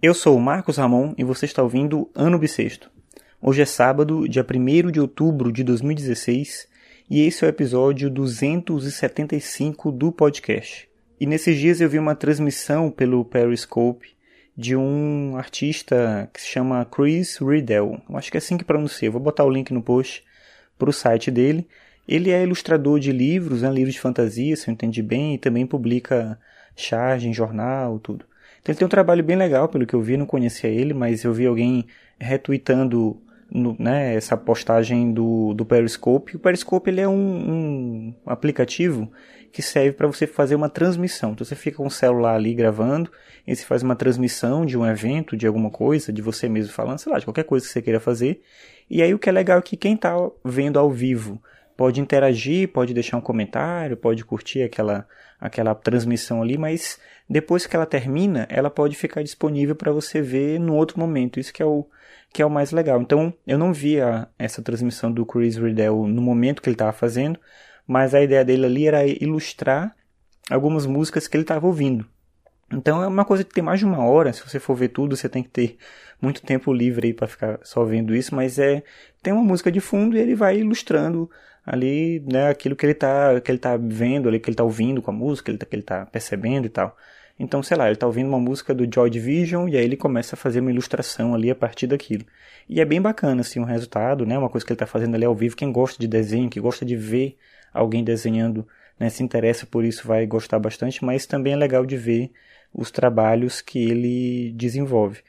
Eu sou o Marcos Ramon e você está ouvindo Ano Bissexto. Hoje é sábado, dia 1 de outubro de 2016, e esse é o episódio 275 do podcast. E nesses dias eu vi uma transmissão pelo Periscope de um artista que se chama Chris Riddell. Eu acho que é assim que pronuncia. vou botar o link no post para o site dele. Ele é ilustrador de livros, né, livros de fantasia, se eu entendi bem, e também publica charge em jornal, tudo. Ele tem um trabalho bem legal, pelo que eu vi, não conhecia ele, mas eu vi alguém retweetando no, né, essa postagem do, do Periscope. O Periscope ele é um, um aplicativo que serve para você fazer uma transmissão. Então você fica com o celular ali gravando, e você faz uma transmissão de um evento, de alguma coisa, de você mesmo falando, sei lá, de qualquer coisa que você queira fazer. E aí o que é legal é que quem está vendo ao vivo pode interagir, pode deixar um comentário, pode curtir aquela, aquela transmissão ali, mas depois que ela termina, ela pode ficar disponível para você ver no outro momento. Isso que é o, que é o mais legal. Então, eu não via essa transmissão do Chris Riddell no momento que ele estava fazendo, mas a ideia dele ali era ilustrar algumas músicas que ele estava ouvindo. Então é uma coisa que tem mais de uma hora, se você for ver tudo, você tem que ter muito tempo livre aí para ficar só vendo isso, mas é tem uma música de fundo e ele vai ilustrando ali, né, aquilo que ele tá que ele tá vendo, ali que ele tá ouvindo com a música, tá, que ele tá percebendo e tal. Então, sei lá, ele está ouvindo uma música do Joy Division e aí ele começa a fazer uma ilustração ali a partir daquilo. E é bem bacana, assim, o resultado, né? Uma coisa que ele está fazendo ali ao vivo. Quem gosta de desenho, que gosta de ver alguém desenhando, né? Se interessa por isso, vai gostar bastante. Mas também é legal de ver os trabalhos que ele desenvolve.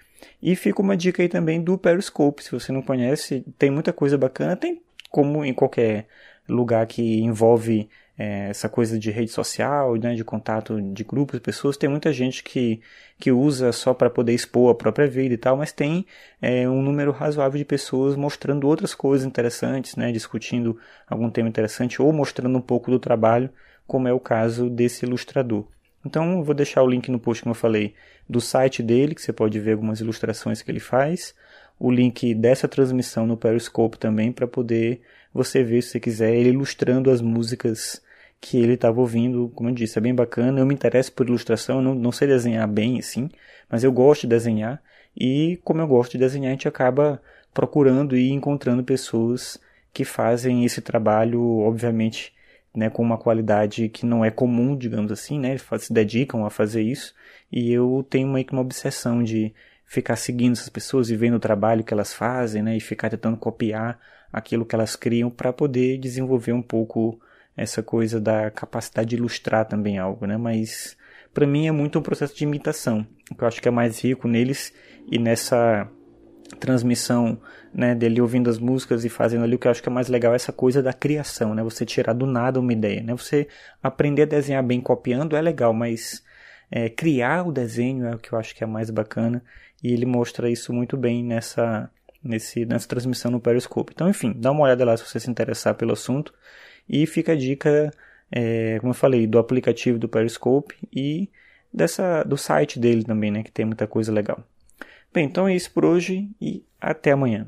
E fica uma dica aí também do Periscope. Se você não conhece, tem muita coisa bacana. Tem como em qualquer lugar que envolve é, essa coisa de rede social, né, de contato de grupos de pessoas, tem muita gente que, que usa só para poder expor a própria vida e tal, mas tem é, um número razoável de pessoas mostrando outras coisas interessantes, né, discutindo algum tema interessante ou mostrando um pouco do trabalho, como é o caso desse ilustrador. Então, eu vou deixar o link no post, como eu falei, do site dele, que você pode ver algumas ilustrações que ele faz, o link dessa transmissão no Periscope também, para poder você ver, se você quiser, ele ilustrando as músicas que ele estava ouvindo, como eu disse, é bem bacana. Eu me interesso por ilustração, não, não sei desenhar bem assim, mas eu gosto de desenhar. E como eu gosto de desenhar, a gente acaba procurando e encontrando pessoas que fazem esse trabalho, obviamente, né, com uma qualidade que não é comum, digamos assim, né, eles se dedicam a fazer isso. E eu tenho meio que uma obsessão de ficar seguindo essas pessoas e vendo o trabalho que elas fazem, né, e ficar tentando copiar aquilo que elas criam para poder desenvolver um pouco essa coisa da capacidade de ilustrar também algo, né? Mas para mim é muito um processo de imitação, que eu acho que é mais rico neles e nessa transmissão né, dele ouvindo as músicas e fazendo ali o que eu acho que é mais legal é essa coisa da criação, né? Você tirar do nada uma ideia, né? Você aprender a desenhar bem copiando é legal, mas é, criar o desenho é o que eu acho que é mais bacana e ele mostra isso muito bem nessa nesse nessa transmissão no Periscope. Então, enfim, dá uma olhada lá se você se interessar pelo assunto. E fica a dica, é, como eu falei, do aplicativo do Periscope e dessa, do site dele também, né, que tem muita coisa legal. Bem, então é isso por hoje e até amanhã.